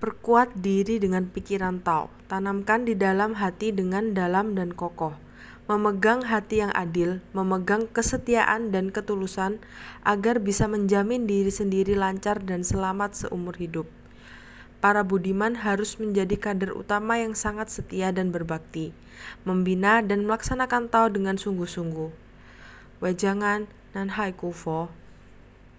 Perkuat diri dengan pikiran tahu, tanamkan di dalam hati dengan dalam dan kokoh. Memegang hati yang adil, memegang kesetiaan dan ketulusan, agar bisa menjamin diri sendiri lancar dan selamat seumur hidup. Para budiman harus menjadi kader utama yang sangat setia dan berbakti, membina dan melaksanakan tahu dengan sungguh-sungguh. Wejangan nan haiku Kufo